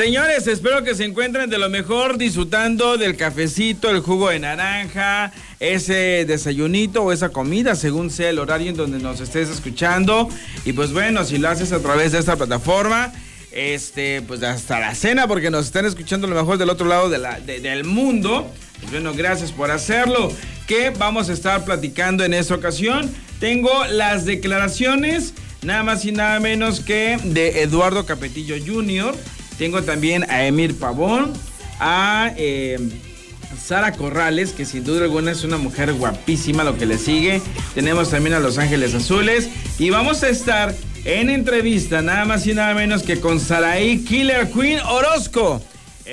Señores, espero que se encuentren de lo mejor disfrutando del cafecito, el jugo de naranja, ese desayunito o esa comida, según sea el horario en donde nos estés escuchando. Y pues bueno, si lo haces a través de esta plataforma, este, pues hasta la cena, porque nos están escuchando lo mejor del otro lado del mundo. Pues bueno, gracias por hacerlo. ¿Qué vamos a estar platicando en esta ocasión? Tengo las declaraciones, nada más y nada menos que de Eduardo Capetillo Jr., tengo también a Emir Pavón, a eh, Sara Corrales, que sin duda alguna es una mujer guapísima, lo que le sigue. Tenemos también a Los Ángeles Azules. Y vamos a estar en entrevista, nada más y nada menos que con Saraí Killer Queen Orozco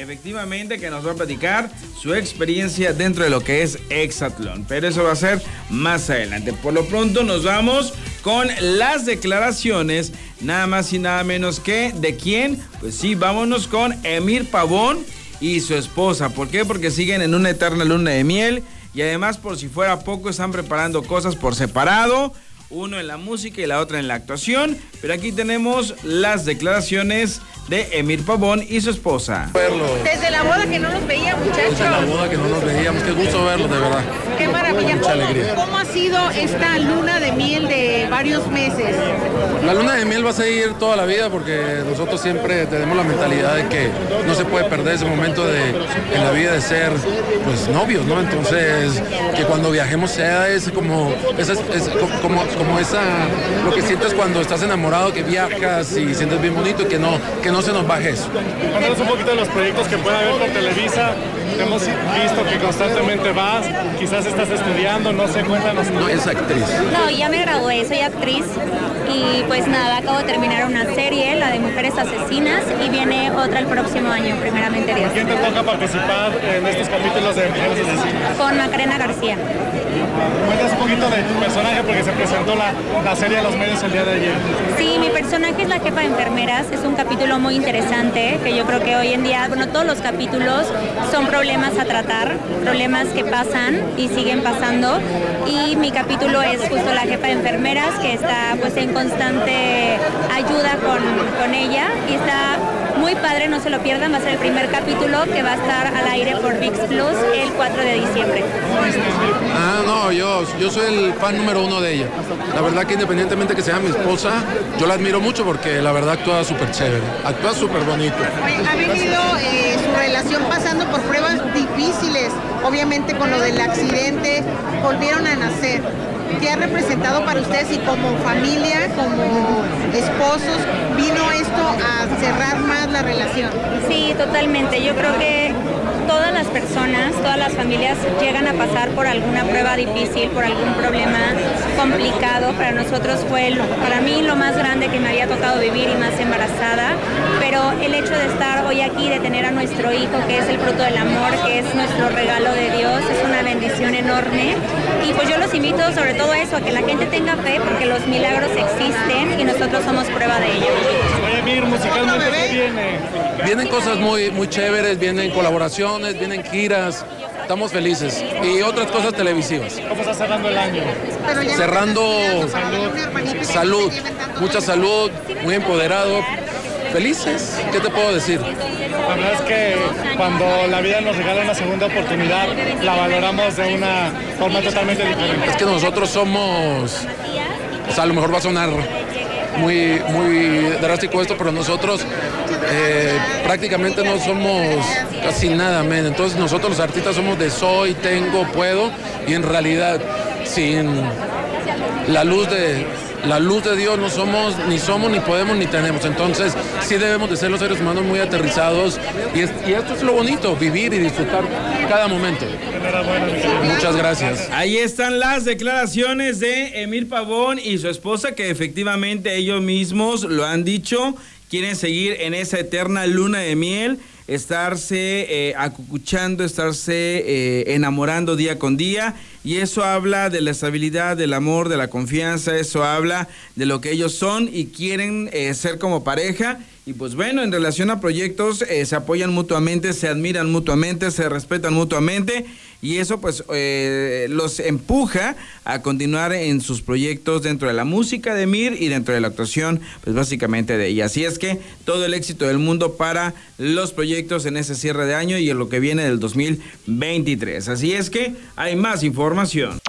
efectivamente que nos va a platicar su experiencia dentro de lo que es Exatlón. Pero eso va a ser más adelante. Por lo pronto nos vamos con las declaraciones, nada más y nada menos que de quién. Pues sí, vámonos con Emir Pavón y su esposa. ¿Por qué? Porque siguen en una eterna luna de miel y además por si fuera poco están preparando cosas por separado uno en la música y la otra en la actuación. Pero aquí tenemos las declaraciones de Emir Pavón y su esposa. Desde la boda que no nos veíamos, muchachos. Desde la boda que no nos veíamos, qué gusto verlos, de verdad. Qué maravilla. Mucha alegría. ¿Cómo ha sido esta luna de miel de varios meses? La luna de miel va a seguir toda la vida porque nosotros siempre tenemos la mentalidad de que no se puede perder ese momento de, en la vida de ser pues novios, ¿no? Entonces, que cuando viajemos sea es como, es, es como, como esa, lo que sientes cuando estás enamorado, que viajas y sientes bien bonito y que no, que no se nos baje eso. Cuéntanos un poquito de los proyectos que puede haber por Televisa. Hemos visto que constantemente vas, quizás estás estudiando, no sé, cuéntanos. No, es actriz. No, ya me gradué, soy actriz y pues nada, acabo de terminar una serie, la de Mujeres Asesinas, y viene otra el próximo año, primeramente Dios. ¿Quién te toca participar en estos capítulos de Mujeres Asesinas? Con Macarena García. Cuéntanos un poquito de tu personaje porque se presentó la, la serie a los medios el día de ayer. Sí, mi personaje es la jefa de enfermeras, es un capítulo muy interesante que yo creo que hoy en día, bueno, todos los capítulos son problemas a tratar, problemas que pasan y siguen pasando. Y mi capítulo es justo la jefa de enfermeras que está pues en constante ayuda con, con ella y está muy padre, no se lo pierdan, va a ser el primer capítulo que va a estar al aire por VIX Plus el 4 de diciembre. Ah, no, yo, yo soy el fan número uno de ella. La verdad que independientemente que sea mi esposa, yo la admiro mucho porque la verdad actúa súper chévere, actúa súper bonito. Ha venido eh, su relación pasando por pruebas difíciles, obviamente con lo del accidente, volvieron a nacer. ¿Qué ha representado para ustedes y como familia, como esposos, vino esto a cerrar más la relación? Sí, totalmente. Yo creo que todas las personas, todas las familias llegan a pasar por alguna prueba difícil, por algún problema complicado. Para nosotros fue, para mí, lo más grande que me había tocado vivir y más embarazada. Pero el hecho de estar hoy aquí, de tener a nuestro hijo, que es el fruto del amor, que es nuestro regalo de Dios, es una bendición enorme. Y pues yo los invito sobre todo a eso, a que la gente tenga fe, porque los milagros existen y nosotros somos prueba de ello. Oye, musicalmente, ¿qué viene? Vienen cosas muy, muy chéveres, vienen colaboraciones, vienen giras. Estamos felices. Y otras cosas televisivas. ¿Cómo está cerrando el año? Cerrando salud, mucha salud, muy empoderado. Felices, ¿qué te puedo decir? La verdad es que cuando la vida nos regala una segunda oportunidad, la valoramos de una forma totalmente diferente. Es que nosotros somos, o sea, a lo mejor va a sonar muy, muy drástico esto, pero nosotros eh, prácticamente no somos casi nada. Entonces nosotros los artistas somos de soy, tengo, puedo, y en realidad sin la luz de la luz de Dios no somos, ni somos, ni podemos, ni tenemos. Entonces sí debemos de ser los seres humanos muy aterrizados y, y esto es lo bonito, vivir y disfrutar cada momento. Muchas gracias. Ahí están las declaraciones de Emir Pavón y su esposa que efectivamente ellos mismos lo han dicho, quieren seguir en esa eterna luna de miel estarse eh, acucuchando, estarse eh, enamorando día con día y eso habla de la estabilidad, del amor, de la confianza, eso habla de lo que ellos son y quieren eh, ser como pareja. Y pues bueno, en relación a proyectos, eh, se apoyan mutuamente, se admiran mutuamente, se respetan mutuamente y eso pues eh, los empuja a continuar en sus proyectos dentro de la música de Mir y dentro de la actuación, pues básicamente de ella. Así es que todo el éxito del mundo para los proyectos en ese cierre de año y en lo que viene del 2023. Así es que hay más información.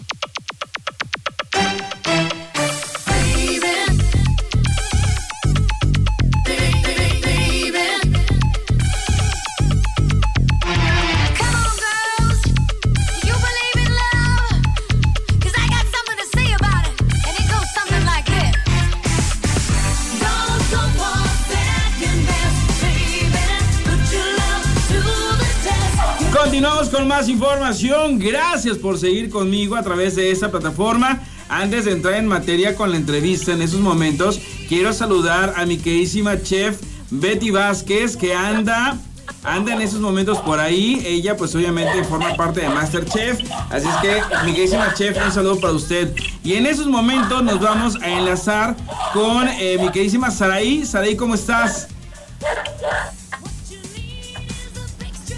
Continuamos con más información. Gracias por seguir conmigo a través de esta plataforma. Antes de entrar en materia con la entrevista en esos momentos, quiero saludar a mi queridísima chef Betty Vázquez que anda anda en esos momentos por ahí. Ella pues obviamente forma parte de Masterchef. Así es que mi queridísima chef, un saludo para usted. Y en esos momentos nos vamos a enlazar con eh, mi queridísima Saraí. Saraí, ¿cómo estás?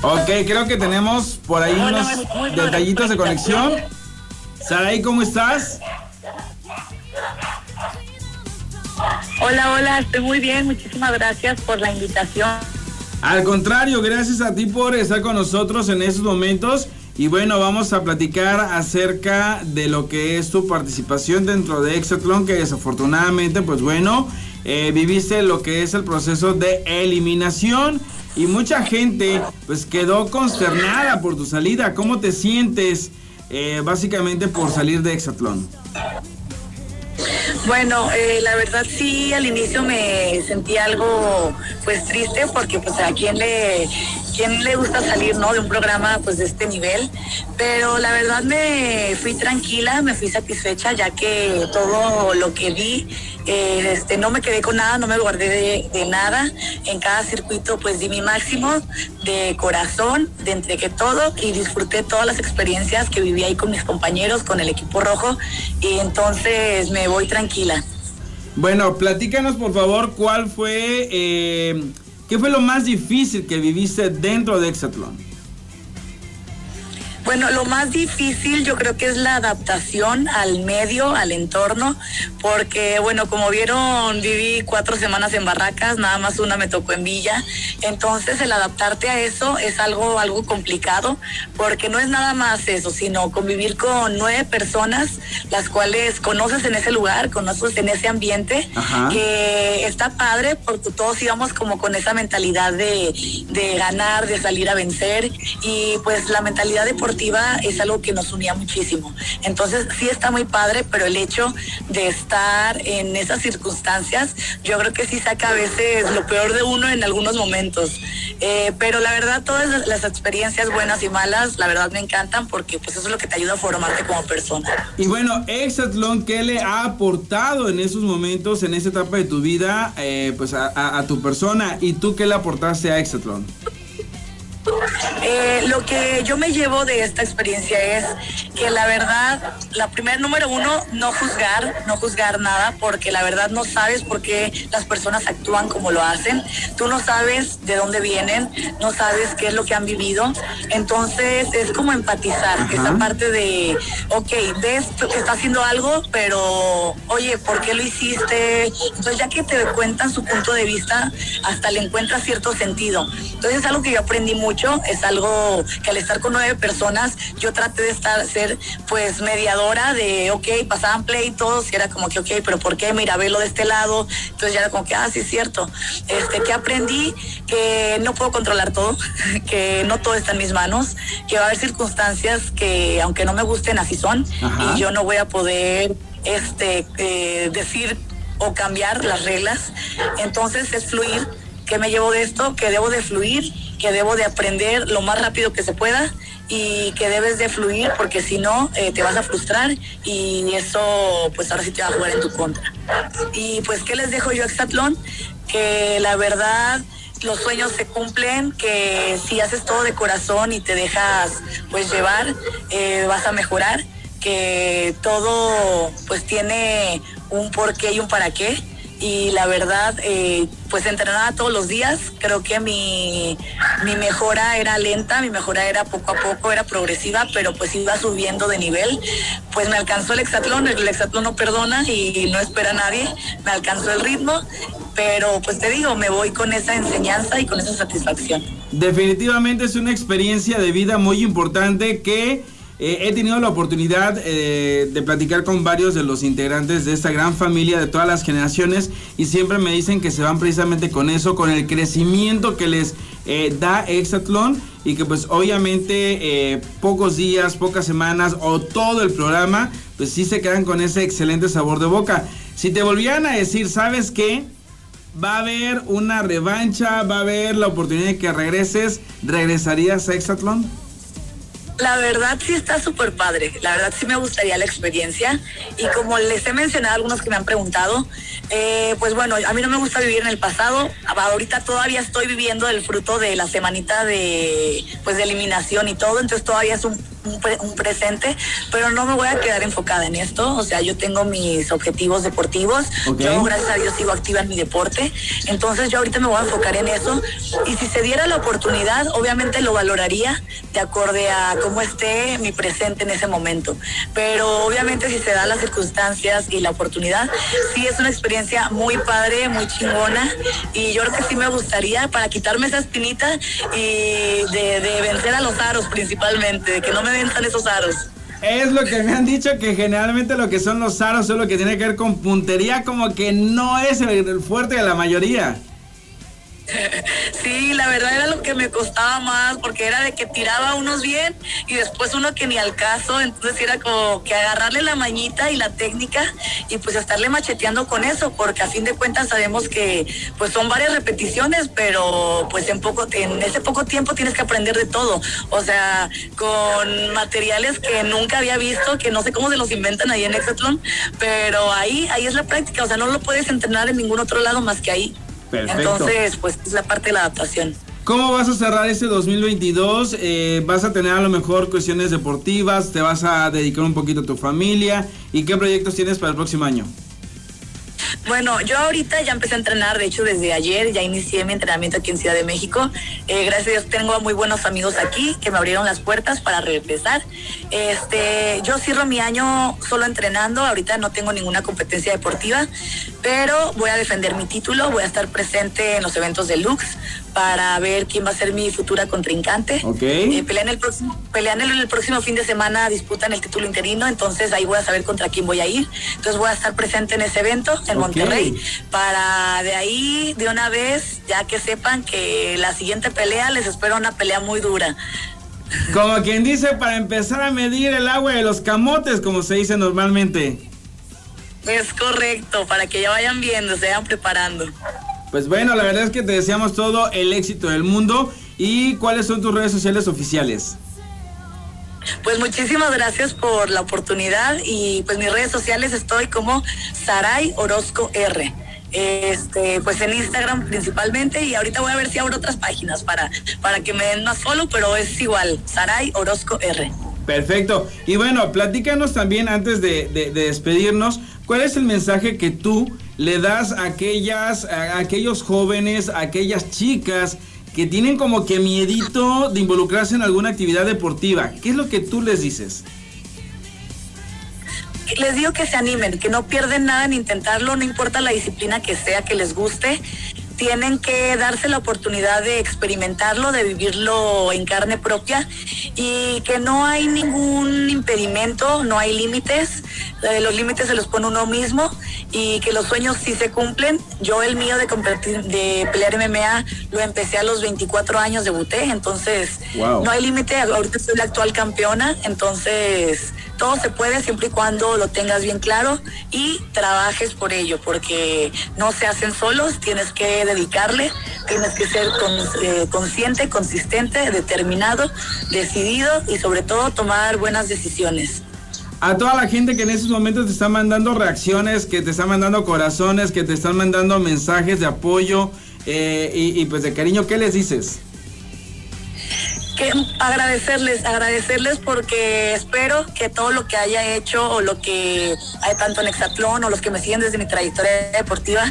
Ok, creo que tenemos por ahí unos detallitos de conexión. Saray, ¿cómo estás? Hola, hola, estoy muy bien. Muchísimas gracias por la invitación. Al contrario, gracias a ti por estar con nosotros en estos momentos. Y bueno, vamos a platicar acerca de lo que es tu participación dentro de Exatlón, que desafortunadamente, pues bueno, eh, viviste lo que es el proceso de eliminación y mucha gente pues quedó consternada por tu salida. ¿Cómo te sientes eh, básicamente por salir de Exatlón? Bueno, eh, la verdad sí, al inicio me sentí algo pues triste porque pues a quien le quién le gusta salir, ¿no? De un programa pues de este nivel, pero la verdad me fui tranquila, me fui satisfecha ya que todo lo que vi, eh, este, no me quedé con nada, no me guardé de, nada. En cada circuito pues di mi máximo de corazón, de entregué todo y disfruté todas las experiencias que viví ahí con mis compañeros, con el equipo rojo y entonces me voy tranquila. Bueno, platícanos por favor cuál fue eh, ¿Qué fue lo más difícil que viviste dentro de Exatlón? Bueno, lo más difícil yo creo que es la adaptación al medio, al entorno, porque bueno, como vieron, viví cuatro semanas en Barracas, nada más una me tocó en Villa, entonces el adaptarte a eso es algo, algo complicado, porque no es nada más eso, sino convivir con nueve personas, las cuales conoces en ese lugar, conoces en ese ambiente, que está padre, porque todos íbamos como con esa mentalidad de, de ganar, de salir a vencer, y pues la mentalidad de es algo que nos unía muchísimo. Entonces sí está muy padre, pero el hecho de estar en esas circunstancias, yo creo que sí saca a veces lo peor de uno en algunos momentos. Eh, pero la verdad, todas las experiencias buenas y malas, la verdad me encantan porque pues eso es lo que te ayuda a formarte como persona. Y bueno, Exatlón, ¿qué le ha aportado en esos momentos, en esa etapa de tu vida, eh, pues a, a tu persona? ¿Y tú qué le aportaste a Exatlón? Eh, lo que yo me llevo de esta experiencia es que la verdad, la primera número uno, no juzgar, no juzgar nada, porque la verdad no sabes por qué las personas actúan como lo hacen. Tú no sabes de dónde vienen, no sabes qué es lo que han vivido. Entonces es como empatizar, esa parte de, ok, ves que está haciendo algo, pero oye, ¿por qué lo hiciste? Entonces ya que te cuentan su punto de vista, hasta le encuentras cierto sentido. Entonces es algo que yo aprendí mucho, es algo que al estar con nueve personas, yo traté de estar, ser pues mediadora de, ok, pasaban play todos y era como que, ok, pero ¿por qué? Mira, velo de este lado. Entonces ya era como que, ah, sí es cierto. Este, que aprendí que no puedo controlar todo, que no todo está en mis manos, que va a haber circunstancias que aunque no me gusten, así son, y yo no voy a poder este, eh, decir o cambiar las reglas. Entonces es fluir ¿Qué me llevo de esto? Que debo de fluir, que debo de aprender lo más rápido que se pueda y que debes de fluir porque si no eh, te vas a frustrar y eso pues ahora sí te va a jugar en tu contra. Y pues ¿qué les dejo yo a Exatlón? Que la verdad los sueños se cumplen, que si haces todo de corazón y te dejas pues llevar, eh, vas a mejorar que todo pues tiene un porqué y un para qué y la verdad, eh, pues entrenaba todos los días. Creo que mi, mi mejora era lenta, mi mejora era poco a poco, era progresiva, pero pues iba subiendo de nivel. Pues me alcanzó el hexatlón, el hexatlón no perdona y no espera a nadie, me alcanzó el ritmo, pero pues te digo, me voy con esa enseñanza y con esa satisfacción. Definitivamente es una experiencia de vida muy importante que eh, he tenido la oportunidad eh, de platicar con varios de los integrantes de esta gran familia de todas las generaciones y siempre me dicen que se van precisamente con eso, con el crecimiento que les eh, da Exatlón y que pues obviamente pocos días, pocas semanas o todo el programa pues sí se quedan con ese excelente sabor de boca. Si te volvieran a decir, ¿sabes qué? Va a haber una revancha, va a haber la oportunidad de que regreses, ¿regresarías a Exatlón? La verdad sí está súper padre, la verdad sí me gustaría la experiencia. Y como les he mencionado a algunos que me han preguntado, eh, pues bueno, a mí no me gusta vivir en el pasado, ahorita todavía estoy viviendo el fruto de la semanita de pues de eliminación y todo, entonces todavía es un un, presente, pero no me voy a quedar enfocada en esto. O sea, yo tengo mis objetivos deportivos. Yo, gracias a Dios, sigo activa en mi deporte. Entonces, yo ahorita me voy a enfocar en eso. Y si se diera la oportunidad, obviamente lo valoraría de acorde a cómo esté mi presente en ese momento. Pero obviamente, si se dan las circunstancias y la oportunidad, sí es una experiencia muy padre, muy chingona. Y yo creo que sí me gustaría para quitarme esa espinita y de, de vencer a los aros principalmente, de que no me esos aros. Es lo que me han dicho que generalmente lo que son los aros es lo que tiene que ver con puntería, como que no es el fuerte de la mayoría. Sí, la verdad era lo que me costaba más, porque era de que tiraba unos bien y después uno que ni al caso, entonces era como que agarrarle la mañita y la técnica y pues estarle macheteando con eso, porque a fin de cuentas sabemos que pues son varias repeticiones, pero pues en poco en ese poco tiempo tienes que aprender de todo, o sea, con materiales que nunca había visto, que no sé cómo se los inventan ahí en Exatlón, pero ahí ahí es la práctica, o sea, no lo puedes entrenar en ningún otro lado más que ahí. Entonces, pues es la parte de la adaptación. ¿Cómo vas a cerrar este 2022? Eh, ¿Vas a tener a lo mejor cuestiones deportivas? ¿Te vas a dedicar un poquito a tu familia? ¿Y qué proyectos tienes para el próximo año? Bueno, yo ahorita ya empecé a entrenar, de hecho desde ayer ya inicié mi entrenamiento aquí en Ciudad de México. Eh, gracias a Dios tengo muy buenos amigos aquí que me abrieron las puertas para regresar. Este, yo cierro mi año solo entrenando, ahorita no tengo ninguna competencia deportiva, pero voy a defender mi título, voy a estar presente en los eventos de Lux para ver quién va a ser mi futura contrincante. Okay. Eh, pelean, el próximo, pelean el, próximo fin de semana, disputan el título interino, entonces ahí voy a saber contra quién voy a ir. Entonces voy a estar presente en ese evento en Monterrey para de ahí de una vez, ya que sepan que la siguiente pelea les espera una pelea muy dura. Como quien dice, para empezar a medir el agua de los camotes, como se dice normalmente. Es correcto, para que ya vayan viendo, se vayan preparando. Pues bueno, la verdad es que te deseamos todo el éxito del mundo. ¿Y cuáles son tus redes sociales oficiales? Pues muchísimas gracias por la oportunidad y pues mis redes sociales estoy como Saray Orozco R. Este, pues en Instagram principalmente y ahorita voy a ver si abro otras páginas para, para que me den más follow, pero es igual, Saray Orozco R. Perfecto. Y bueno, platícanos también antes de, de despedirnos, ¿cuál es el mensaje que tú le das a, aquellas, a aquellos jóvenes, a aquellas chicas que tienen como que miedito de involucrarse en alguna actividad deportiva? ¿Qué es lo que tú les dices? Les digo que se animen, que no pierden nada en intentarlo, no importa la disciplina que sea que les guste, tienen que darse la oportunidad de experimentarlo, de vivirlo en carne propia y que no hay ningún impedimento, no hay límites, eh, los límites se los pone uno mismo y que los sueños sí se cumplen. Yo el mío de competir, de pelear MMA lo empecé a los 24 años, debuté, entonces no hay límite, ahorita soy la actual campeona, entonces todo se puede siempre y cuando lo tengas bien claro y trabajes por ello, porque no se hacen solos, tienes que dedicarle, tienes que ser eh, consciente, consistente, determinado, decidido y sobre todo tomar buenas decisiones. A toda la gente que en estos momentos te está mandando reacciones, que te está mandando corazones, que te están mandando mensajes de apoyo eh, y, y pues de cariño, ¿qué les dices? Agradecerles, agradecerles porque espero que todo lo que haya hecho o lo que hay tanto en Exatlón o los que me siguen desde mi trayectoria deportiva,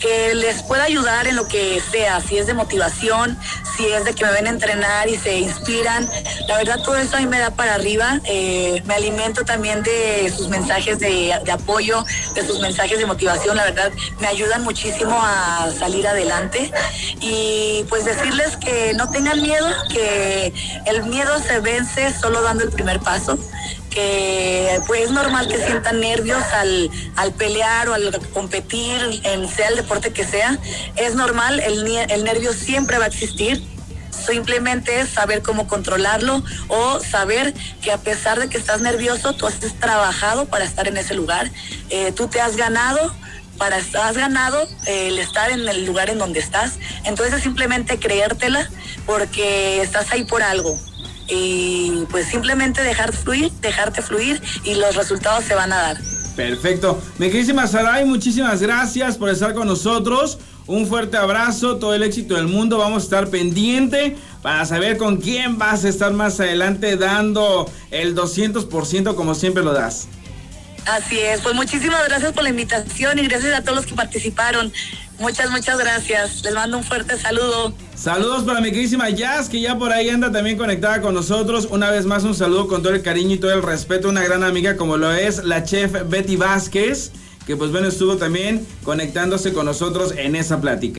que les pueda ayudar en lo que sea, si es de motivación, si es de que me ven a entrenar y se inspiran. La verdad todo eso a mí me da para arriba. Eh, me alimento también de sus mensajes de apoyo, de sus mensajes de motivación. La verdad me ayudan muchísimo a salir adelante. Y pues decirles que no tengan miedo, que el miedo se vence solo dando el primer paso que pues es normal que sientan nervios al, al pelear o al competir, en sea el deporte que sea. Es normal, el, el nervio siempre va a existir. Simplemente es saber cómo controlarlo o saber que a pesar de que estás nervioso, tú has trabajado para estar en ese lugar. Eh, tú te has ganado para has ganado el estar en el lugar en donde estás. Entonces simplemente creértela porque estás ahí por algo. Y pues simplemente dejar fluir, dejarte fluir y los resultados se van a dar. Perfecto. Mi queridísima Saray, muchísimas gracias por estar con nosotros. Un fuerte abrazo, todo el éxito del mundo. Vamos a estar pendiente para saber con quién vas a estar más adelante dando el 200% como siempre lo das. Así es, pues muchísimas gracias por la invitación y gracias a todos los que participaron. Muchas, muchas gracias. Les mando un fuerte saludo. Saludos para mi queridísima Jazz, que ya por ahí anda también conectada con nosotros. Una vez más, un saludo con todo el cariño y todo el respeto. Una gran amiga como lo es la chef Betty Vázquez, que pues bueno, estuvo también conectándose con nosotros en esa plática.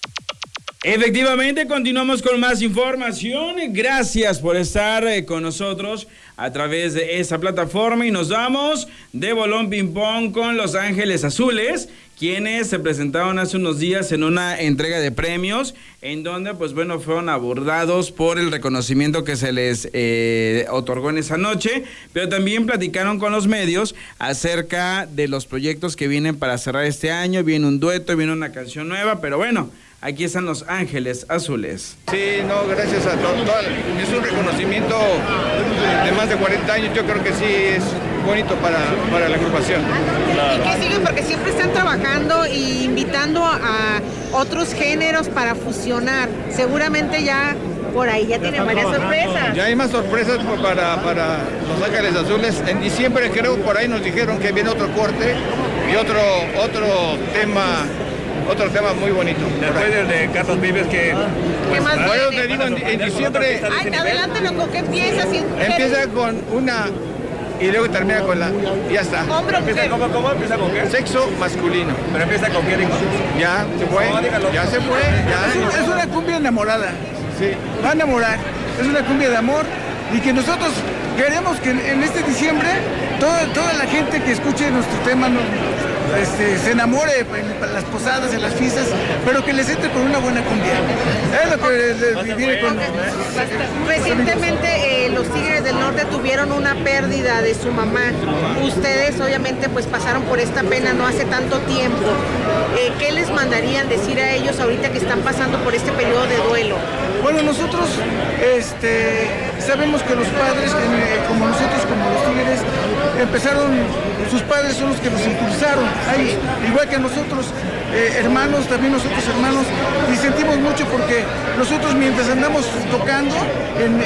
Efectivamente, continuamos con más información. Gracias por estar eh, con nosotros a través de esa plataforma y nos vamos de Bolón Ping Pong con Los Ángeles Azules, quienes se presentaron hace unos días en una entrega de premios, en donde pues bueno fueron abordados por el reconocimiento que se les eh, otorgó en esa noche, pero también platicaron con los medios acerca de los proyectos que vienen para cerrar este año, viene un dueto, viene una canción nueva, pero bueno. Aquí están los Ángeles Azules. Sí, no, gracias a todos. Es un reconocimiento de más de 40 años. Yo creo que sí es bonito para, para la agrupación. ¿Y qué siguen? Porque siempre están trabajando e invitando a otros géneros para fusionar. Seguramente ya por ahí ya tienen varias sorpresas. Ya hay más sorpresas para, para Los Ángeles Azules. En diciembre creo por ahí nos dijeron que viene otro corte y otro, otro tema otro tema muy bonito. Después del de Carlos Vives que... ¿Qué más Bueno, te digo, en, en diciembre Ay, adelántalo, ¿con qué empieza? Si- empieza con una y luego termina con la... Ya está. Hombre ¿Empieza cómo, cómo? ¿Empieza con qué? Sexo masculino. Pero empieza con qué, digo. Ya se fue. No. Ya se fue. Ya. Es una cumbia enamorada. Sí. Va a enamorar. Es una cumbia de amor y que nosotros queremos que en, este diciembre toda, toda la gente que escuche nuestro tema no- este, se enamore en, las posadas, en las fiestas, pero que les entre con una buena cumbia. Es lo que les viene con... Recientemente eh, los Tigres del Norte tuvieron una pérdida de su mamá. Ustedes obviamente pues pasaron por esta pena no hace tanto tiempo. Eh, ¿Qué les mandarían decir a ellos ahorita que están pasando por este periodo de duelo? Bueno, nosotros este, sabemos que los padres, eh, como nosotros, como los tigres, empezaron, sus padres son los que nos impulsaron, a ellos, igual que nosotros, eh, hermanos, también nosotros hermanos, y sentimos mucho porque nosotros mientras andamos tocando en,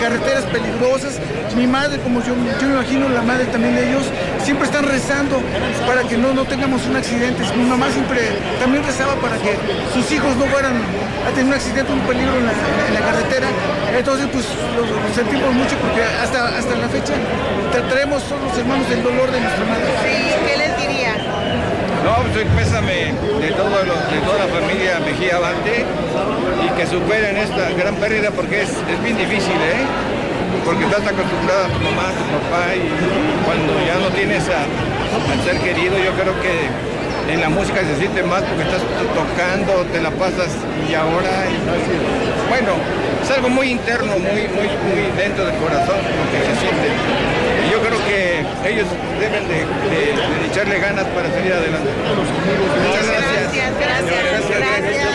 carreteras peligrosas, mi madre, como yo, yo me imagino, la madre también de ellos, siempre están rezando para que no, no tengamos un accidente. Mi mamá siempre también rezaba para que sus hijos no fueran a tener un accidente, un peligro en la, carretera. Entonces, pues lo, sentimos mucho porque hasta, hasta la fecha traemos todos los hermanos el dolor de nuestra madre. Sí, ¿qué les diría? No, pues el pésame de, todo lo- de toda la familia Mejía Avante y que superen esta gran pérdida porque es, es bien difícil, ¿eh? Porque estás acostumbrada a tu mamá, a tu papá y cuando ya no tienes a, al ser querido, yo creo que en la música se siente más porque estás tocando, te la pasas y ahora, y bueno, es algo muy interno, muy, muy, muy dentro del corazón lo que se siente. Yo creo que ellos deben de, de- de echarle ganas para salir adelante. Muchas gracias. Gracias, gracias, gracias.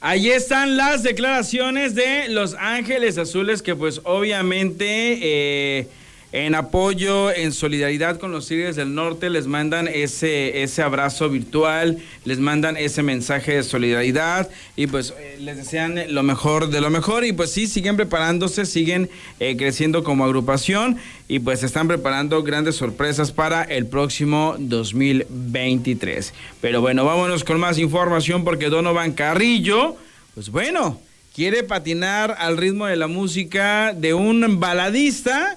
Ahí están las declaraciones de Los Ángeles Azules que pues obviamente eh, en apoyo, en solidaridad con los Tigres del Norte, les mandan ese, ese abrazo virtual, les mandan ese mensaje de solidaridad y pues eh, les desean lo mejor de lo mejor y pues sí, siguen preparándose, siguen eh, creciendo como agrupación y pues están preparando grandes sorpresas para el próximo 2023. Pero bueno, vámonos con más información porque Donovan Carrillo, pues bueno, quiere patinar al ritmo de la música de un baladista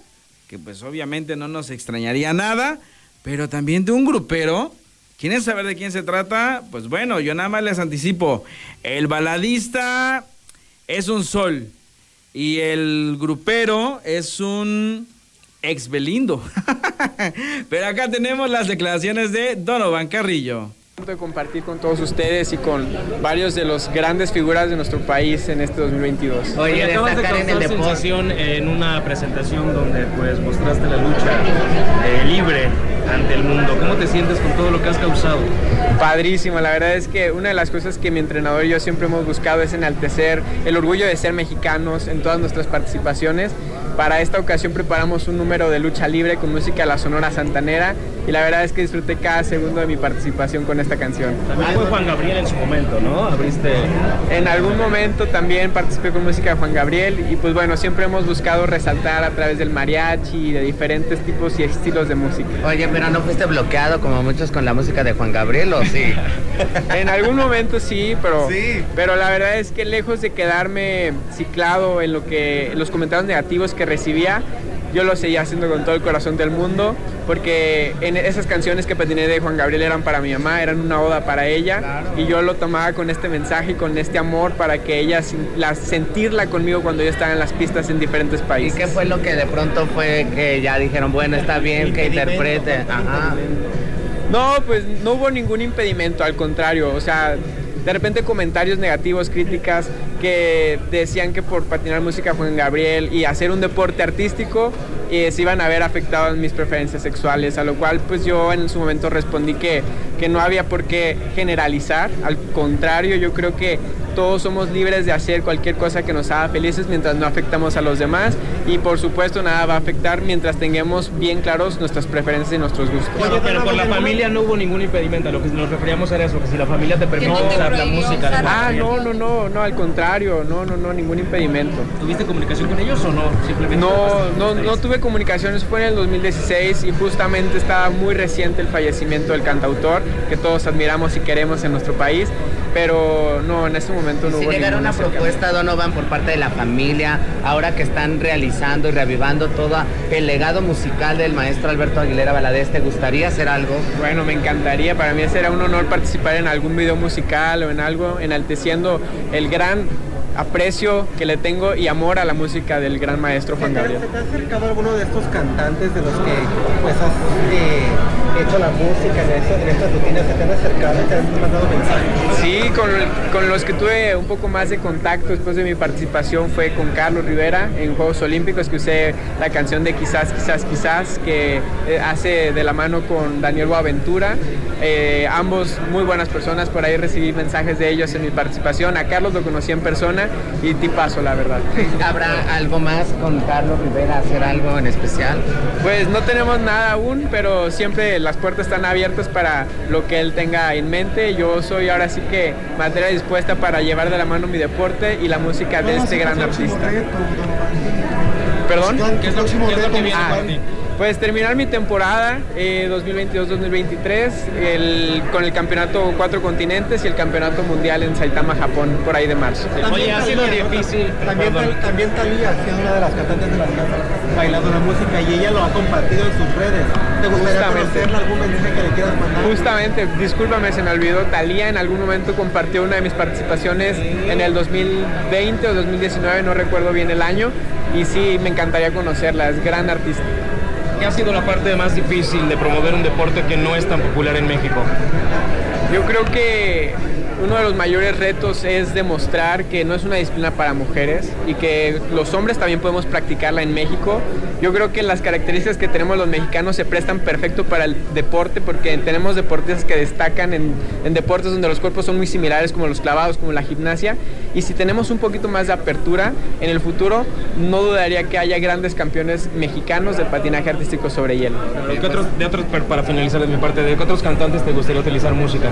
que pues obviamente no nos extrañaría nada, pero también de un grupero. ¿Quieren saber de quién se trata? Pues bueno, yo nada más les anticipo. El baladista es un sol y el grupero es un ex Belindo. pero acá tenemos las declaraciones de Donovan Carrillo de compartir con todos ustedes y con varios de los grandes figuras de nuestro país en este 2022. Oye, acabas de causar en el sensación en una presentación donde pues mostraste la lucha eh, libre ante el mundo. ¿Cómo te sientes con todo lo que has causado? Padrísimo, la verdad es que una de las cosas que mi entrenador y yo siempre hemos buscado es enaltecer el orgullo de ser mexicanos en todas nuestras participaciones. Para esta ocasión preparamos un número de lucha libre con música de la Sonora Santanera y la verdad es que disfruté cada segundo de mi participación con esta canción. También fue Juan Gabriel en su momento, ¿no? Abriste... En algún momento también participé con música de Juan Gabriel y pues bueno, siempre hemos buscado resaltar a través del mariachi y de diferentes tipos y estilos de música. Oye, pero no fuiste bloqueado como muchos con la música de Juan Gabriel, ¿o sí? en algún momento sí, pero, sí. pero la verdad es que lejos de quedarme ciclado en lo que los comentarios negativos que recibía, yo lo seguía haciendo con todo el corazón del mundo, porque en esas canciones que patiné de Juan Gabriel eran para mi mamá, eran una oda para ella, y yo lo tomaba con este mensaje y con este amor para que ella la, sentirla conmigo cuando yo estaba en las pistas en diferentes países. ¿Y qué fue lo que de pronto fue que ya dijeron, bueno, está bien que interprete? Ajá. No, pues no hubo ningún impedimento, al contrario, o sea, de repente comentarios negativos, críticas que decían que por patinar música Juan Gabriel y hacer un deporte artístico eh, se iban a ver afectadas mis preferencias sexuales, a lo cual pues yo en su momento respondí que, que no había por qué generalizar, al contrario yo creo que todos somos libres de hacer cualquier cosa que nos haga felices mientras no afectamos a los demás y por supuesto nada va a afectar mientras tengamos bien claros nuestras preferencias y nuestros gustos. Oye, pero con la familia no hubo ningún impedimento, a lo que nos referíamos era eso, que si la familia te permite usar la música. Ah, no, no, no, no, al contrario, no, no, no, ningún impedimento. ¿Tuviste comunicación con ellos o no? Simplemente no, no, no tuve comunicación, eso fue en el 2016 y justamente estaba muy reciente el fallecimiento del cantautor que todos admiramos y queremos en nuestro país pero no, en ese momento no si hubo llegara una propuesta, Donovan, por parte de la familia, ahora que están realizando y reavivando todo el legado musical del maestro Alberto Aguilera Valadez, ¿te gustaría hacer algo? Bueno, me encantaría, para mí será un honor participar en algún video musical o en algo enalteciendo el gran aprecio que le tengo y amor a la música del gran maestro Juan Gabriel. ¿Te has acercado a alguno de estos cantantes de los que pues has eh, hecho la música en, estas rutinas? ¿Se te han acercado te han mandado mensajes? Sí, con, con, los que tuve un poco más de contacto después de mi participación fue con Carlos Rivera en Juegos Olímpicos que usé la canción de Quizás, Quizás, Quizás que eh, hace de la mano con Daniel Boaventura. Eh, ambos muy buenas personas, por ahí recibí mensajes de ellos en mi participación. A Carlos lo conocí en persona y tipazo, la verdad. ¿Habrá algo más con Carlos Rivera, hacer algo en especial? Pues no tenemos nada aún, pero siempre las puertas están abiertas para lo que él tenga en mente. Yo soy ahora sí que materia dispuesta para llevar de la mano mi deporte y la música de este gran artista. ¿Perdón? ¿Qué es lo, que viene para ti? Pues terminar mi temporada 2022-2023 eh, con el campeonato Cuatro Continentes y el campeonato mundial en Saitama, Japón, por ahí de marzo. Oye, ha sido difícil. También, también Talía, que es una de las cantantes de la casa, bailando la música y ella lo ha compartido en sus redes. ¿Te gustaría conocerla algún mensaje que le quieras mandar? Justamente, discúlpame, se me olvidó. Talía en algún momento compartió una de mis participaciones en el 2020 o 2019, no recuerdo bien el año. Y sí, me encantaría conocerla, es gran artista. ¿Qué ha sido la parte más difícil de promover un deporte que no es tan popular en México? Yo creo que uno de los mayores retos es demostrar que no es una disciplina para mujeres y que los hombres también podemos practicarla en México Yo creo que las características que tenemos los mexicanos se prestan perfecto para el deporte porque tenemos deportistas que destacan en, en deportes donde los cuerpos son muy similares como los clavados, como la gimnasia. Y si tenemos un poquito más de apertura en el futuro, no dudaría que haya grandes campeones mexicanos de patinaje artístico sobre hielo. ¿Qué otros, de otros, para finalizar de mi parte, ¿de qué otros cantantes te gustaría utilizar música?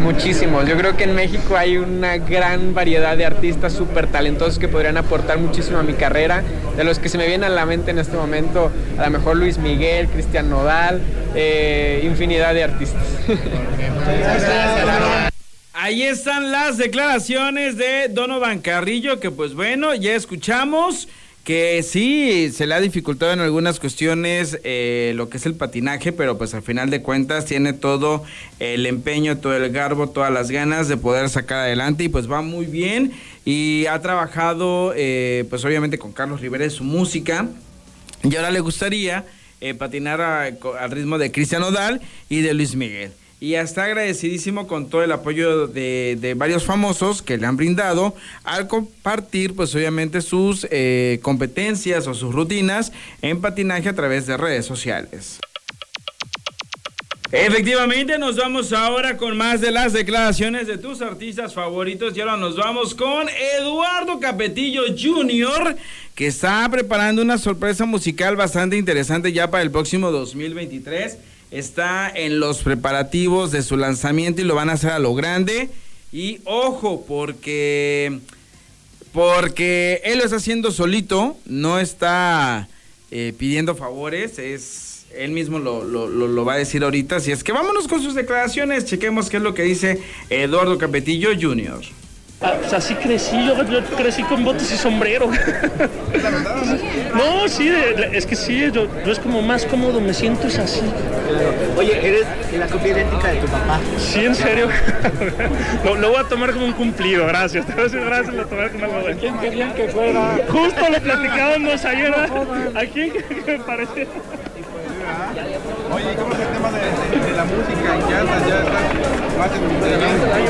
Muchísimos. Yo creo que en México hay una gran variedad de artistas súper talentosos que podrían aportar muchísimo a mi carrera. De los que se me vienen a la mente en este momento, a lo mejor Luis Miguel, Cristian Nodal, eh, infinidad de artistas. Ahí están las declaraciones de Donovan Carrillo, que pues bueno, ya escuchamos que sí se le ha dificultado en algunas cuestiones eh, lo que es el patinaje, pero pues al final de cuentas tiene todo el empeño, todo el garbo, todas las ganas de poder sacar adelante y pues va muy bien y ha trabajado eh, pues obviamente con Carlos Rivera en su música y ahora le gustaría eh, patinar a- al ritmo de Cristian Odal y de Luis Miguel. Y está agradecidísimo con todo el apoyo de, de varios famosos que le han brindado al compartir, pues obviamente, sus eh, competencias o sus rutinas en patinaje a través de redes sociales. Efectivamente, nos vamos ahora con más de las declaraciones de tus artistas favoritos y ahora nos vamos con Eduardo Capetillo Jr., que está preparando una sorpresa musical bastante interesante ya para el próximo 2023. Está en los preparativos de su lanzamiento y lo van a hacer a lo grande. Y ojo, porque porque él lo está haciendo solito, no está eh, pidiendo favores, es él mismo lo, lo- lo- lo va a decir ahorita. Así es que vámonos con sus declaraciones, chequemos qué es lo que dice Eduardo Capetillo Jr. Ah, pues así crecí, yo, yo crecí con botes y sombrero. no, sí, de- es que sí, yo, yo es como más cómodo, me siento es así. Oye, eres la copia idéntica de tu papá. Sí, en serio. lo, lo voy a tomar como un cumplido, gracias. Te voy a decir gracias, lo tomé como algo. ¿Quién querían que fuera? Justo lo platicábamos ayer. ¿A quién que me parece? Oye, ¿cómo es el tema de la música? ¿Ya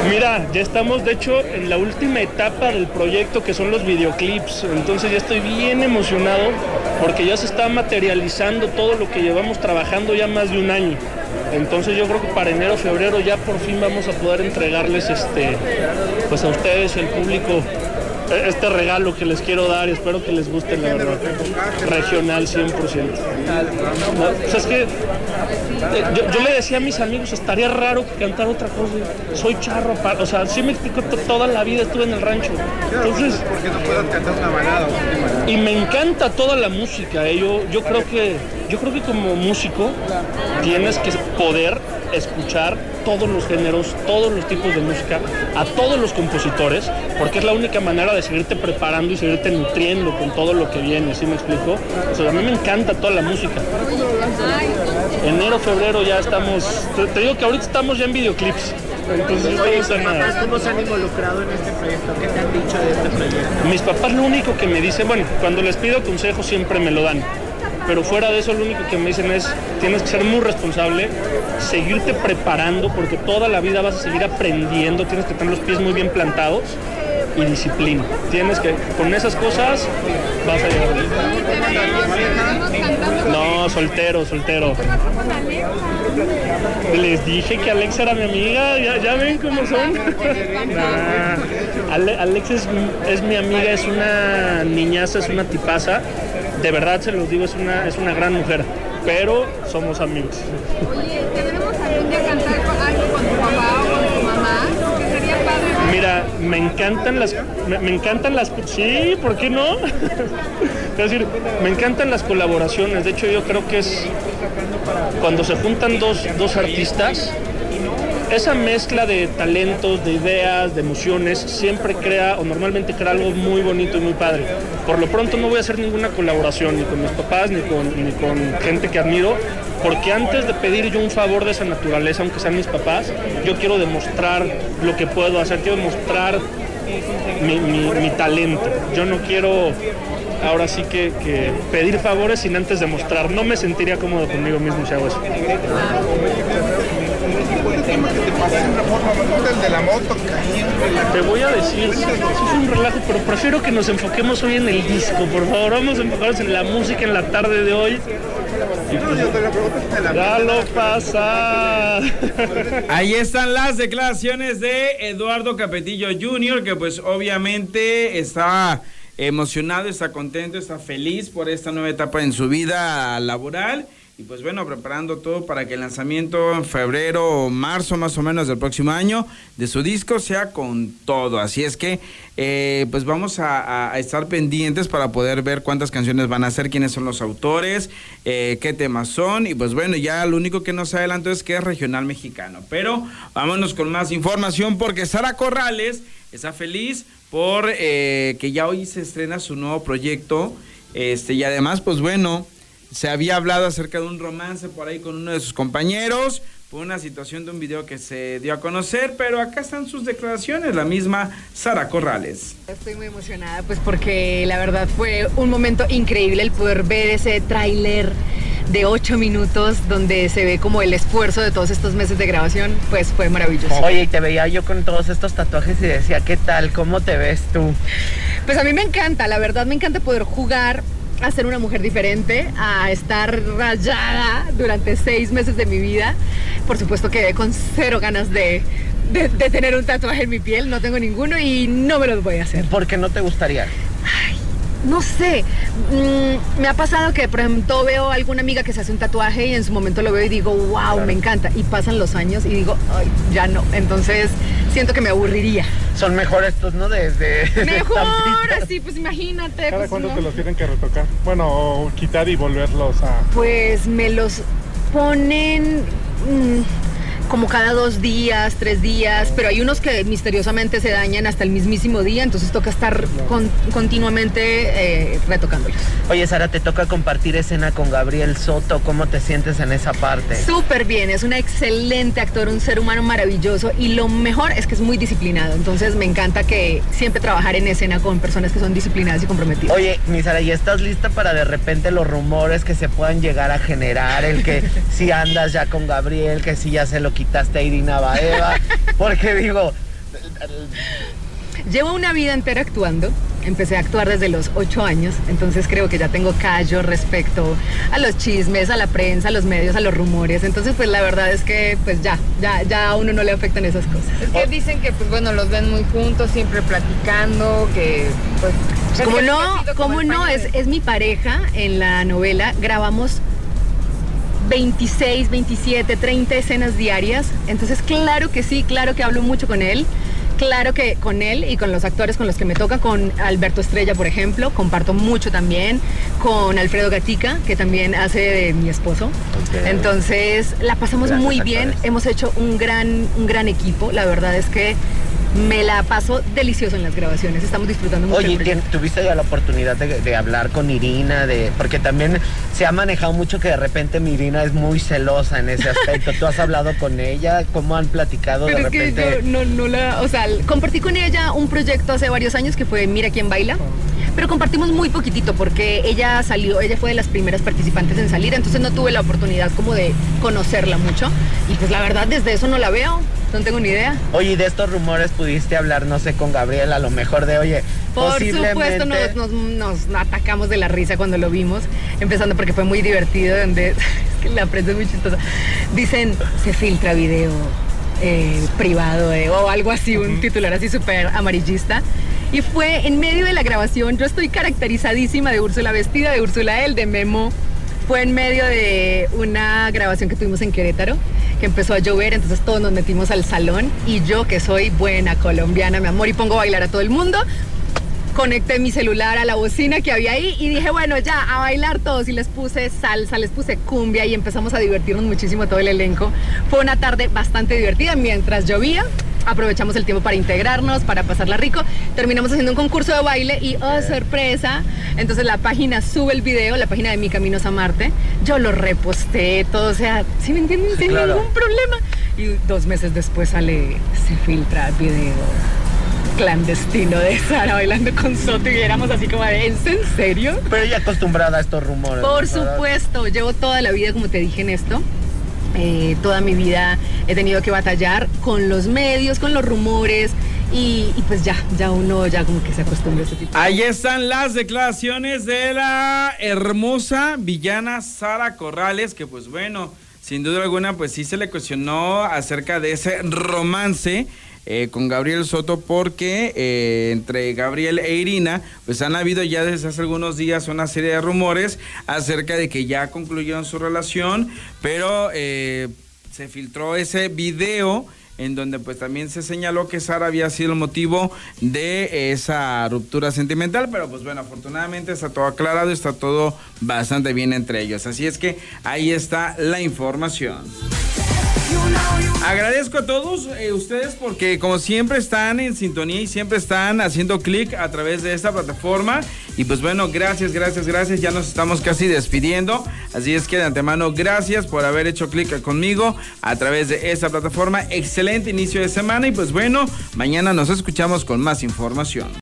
Mira, ya estamos de hecho en la última etapa del proyecto que son los videoclips. Entonces ya estoy bien emocionado porque ya se está materializando todo lo que llevamos trabajando ya más de un año. Entonces yo creo que para enero, febrero ya por fin vamos a poder entregarles este pues a ustedes, el público, este regalo que les quiero dar espero que les guste la verdad. Regional 100%. No, o sea, es que yo, yo le decía a mis amigos, estaría raro que cantara otra cosa. Soy charro, o sea, sí me explico, to- toda la vida estuve en el rancho. Entonces, porque no puedas cantar una balada y me encanta toda la música. ¿eh? Yo, yo creo que yo creo que como músico tienes que poder escuchar todos los géneros, todos los tipos de música, a todos los compositores, porque es la única manera de seguirte preparando y seguirte nutriendo con todo lo que viene, ¿sí me explico? O sea, a mí me encanta toda la música. Enero, febrero ya estamos, te, te digo que ahorita estamos ya en videoclips. Entonces Oye, estamos en ¿tus nada. papás cómo se han involucrado en este proyecto? ¿Qué te han dicho de este proyecto? Mis papás lo único que me dicen, bueno, cuando les pido consejo siempre me lo dan, pero fuera de eso lo único que me dicen es, tienes que ser muy responsable, seguirte preparando porque toda la vida vas a seguir aprendiendo, tienes que tener los pies muy bien plantados y disciplina. Tienes que, con esas cosas vas a llegar. No, soltero, soltero. Les dije que Alex era mi amiga, ya, ven cómo son. Nah. Ale- Alex es, es mi amiga, es una niñaza, es una tipaza. De verdad se los digo, es una, es una gran mujer, pero somos amigos. Oye, ¿tenemos algún día cantar algo con tu papá o con tu mamá? Que sería padre. Mira, me encantan las, me, me encantan las, sí, ¿por qué no? Es decir, me encantan las colaboraciones. De hecho, yo creo que es cuando se juntan dos, dos artistas, esa mezcla de talentos, de ideas, de emociones, siempre crea o normalmente crea algo muy bonito y muy padre. Por lo pronto no voy a hacer ninguna colaboración ni con mis papás ni con, ni con gente que admiro, porque antes de pedir yo un favor de esa naturaleza, aunque sean mis papás, yo quiero demostrar lo que puedo hacer, quiero demostrar mi, mi- talento. Yo no quiero ahora sí que, que pedir favores sin antes demostrar. No me sentiría cómodo conmigo mismo si hago eso. Te. Te voy a decir, sí es un relajo, pero prefiero que nos enfoquemos hoy en el disco, por favor. Vamos a enfocarnos en la música en la tarde de hoy. Ya lo pasa. Ahí están las declaraciones de Eduardo Capetillo Jr., que pues obviamente está emocionado, está contento, está feliz por esta nueva etapa en su vida laboral. Y pues bueno, preparando todo para que el lanzamiento en febrero o marzo más o menos del próximo año de su disco sea con todo. Así es que eh, pues vamos a, estar pendientes para poder ver cuántas canciones van a ser, quiénes son los autores, eh, qué temas son. Y pues bueno, ya lo único que nos adelantó es que es regional mexicano. Pero vámonos con más información porque Sara Corrales está feliz por eh, que ya hoy se estrena su nuevo proyecto. Este, y además, pues bueno, se había hablado acerca de un romance por ahí con uno de sus compañeros, por una situación de un video que se dio a conocer, pero acá están sus declaraciones, la misma Sara Corrales. Estoy muy emocionada, pues porque la verdad fue un momento increíble el poder ver ese tráiler de ocho minutos donde se ve como el esfuerzo de todos estos meses de grabación, pues fue maravilloso. Oye, y te veía yo con todos estos tatuajes y decía, ¿qué tal? ¿Cómo te ves tú? Pues a mí me encanta, la verdad me encanta poder jugar a ser una mujer diferente, a estar rayada durante seis meses de mi vida. Por supuesto que con cero ganas de, de, de tener un tatuaje en mi piel, no tengo ninguno y no me los voy a hacer. ¿Por qué no te gustaría? No sé, mm, me ha pasado que por ejemplo veo a alguna amiga que se hace un tatuaje y en su momento lo veo y digo, wow, me encanta. Y pasan los años y digo, ay, ya no. Entonces siento que me aburriría. Son mejor estos, ¿no? Desde. Mejor, así, pues imagínate. ¿Cada pues, cuándo no. te los tienen que retocar? Bueno, o quitar y volverlos a... Pues me los ponen mm, como cada dos días, tres días, pero hay unos que misteriosamente se dañan hasta el mismísimo día, entonces toca estar con- continuamente eh, retocándolos. Oye, Sara, te toca compartir escena con Gabriel Soto. ¿Cómo te sientes en esa parte? Súper bien, es un excelente actor, un ser humano maravilloso y lo mejor es que es muy disciplinado, entonces me encanta que siempre trabajar en escena con personas que son disciplinadas y comprometidas. Oye, mi Sara, ¿y estás lista para de repente los rumores que se puedan llegar a generar? El que si andas ya con Gabriel, que si ya se lo quitaste a Irina Baeva. Porque digo, Llevo una vida entera actuando. Empecé a actuar desde los ocho años, entonces creo que ya tengo callo respecto a los chismes, a la prensa, a los medios, a los rumores. Entonces, pues la verdad es que, pues ya, ya, ya a uno no le afectan esas cosas. Es que dicen que, pues bueno, los ven muy juntos, siempre platicando, que pues... Como no, como no, es, es mi pareja en la novela. Grabamos 26, 27, 30 escenas diarias. Entonces, claro que sí, claro que hablo mucho con él. Claro que con él y con los actores con los que me toca, con Alberto Estrella, por ejemplo, comparto mucho también, con Alfredo Gatica, que también hace de mi esposo. Entonces, la pasamos muy bien, actores. hemos hecho un gran, un gran equipo. La verdad es que me la paso delicioso en las grabaciones, estamos disfrutando mucho. oye, el proyecto. ¿tien- ¿tuviste ya la oportunidad de, de hablar con Irina? De, porque también se ha manejado mucho que de repente mi Irina es muy celosa en ese aspecto. ¿Tú has hablado con ella? ¿Cómo han platicado Pero de es que repente? yo no, no la, o sea, compartí con ella un proyecto hace varios años que fue Mira quién baila, pero compartimos muy poquitito porque ella salió, ella fue de las primeras participantes en salir, entonces no tuve la oportunidad como de conocerla mucho y pues la verdad desde eso no la veo, no tengo ni idea. Oye, ¿y de estos rumores pudiste hablar, no sé, con Gabriel, a lo mejor de, oye, Por posiblemente... supuesto nos, nos- nos atacamos de la risa cuando lo vimos, empezando porque fue muy divertido, donde es que la prensa es muy chistosa. Dicen, se filtra video eh, privado de- o algo así, un titular así súper amarillista. Y fue en medio de la grabación, yo estoy caracterizadísima de Úrsula vestida, de Úrsula él, de Memo. Fue en medio de una grabación que tuvimos en Querétaro, que empezó a llover, entonces todos nos metimos al salón y yo que soy buena colombiana, mi amor, y pongo a bailar a todo el mundo, conecté mi celular a la bocina que había ahí y dije, bueno, ya, a bailar todos. Y les puse salsa, les puse cumbia y empezamos a divertirnos muchísimo todo el elenco. Fue una tarde bastante divertida mientras llovía. Aprovechamos el tiempo para integrarnos, para pasarla rico. Terminamos haciendo un concurso de baile y, oh, sorpresa. Entonces la página sube el video, la página de Mi Caminos a Marte. Yo lo reposté, todo, o sea, ¿sí me entienden? Sin claro. ningún problema. Y dos meses después sale, se filtra el video clandestino de Sara bailando con Soto y éramos así como de, ¿es en serio? Pero ella acostumbrada a estos rumores. Por ¿verdad? supuesto, llevo toda la vida, como te dije en esto. Eh, toda mi vida he tenido que batallar con los medios, con los rumores y, y pues ya, ya uno ya como que se acostumbra a este tipo. Ahí están las declaraciones de la hermosa villana Sara Corrales, que pues bueno, sin duda alguna pues sí se le cuestionó acerca de ese romance. Eh, con Gabriel Soto porque eh, entre Gabriel e Irina pues han habido ya desde hace algunos días una serie de rumores acerca de que ya concluyeron su relación pero eh, se filtró ese video en donde pues también se señaló que Sara había sido el motivo de esa ruptura sentimental, pero pues bueno, afortunadamente está todo aclarado, está todo bastante bien entre ellos. Así es que ahí está la información. Agradezco a todos eh, ustedes porque como siempre están en sintonía y siempre están haciendo clic a través de esta plataforma. Y pues bueno, gracias, gracias, gracias. Ya nos estamos casi despidiendo. Así es que de antemano, gracias por haber hecho clic conmigo a través de esta plataforma. Excelente inicio de semana y pues bueno, mañana nos escuchamos con más información.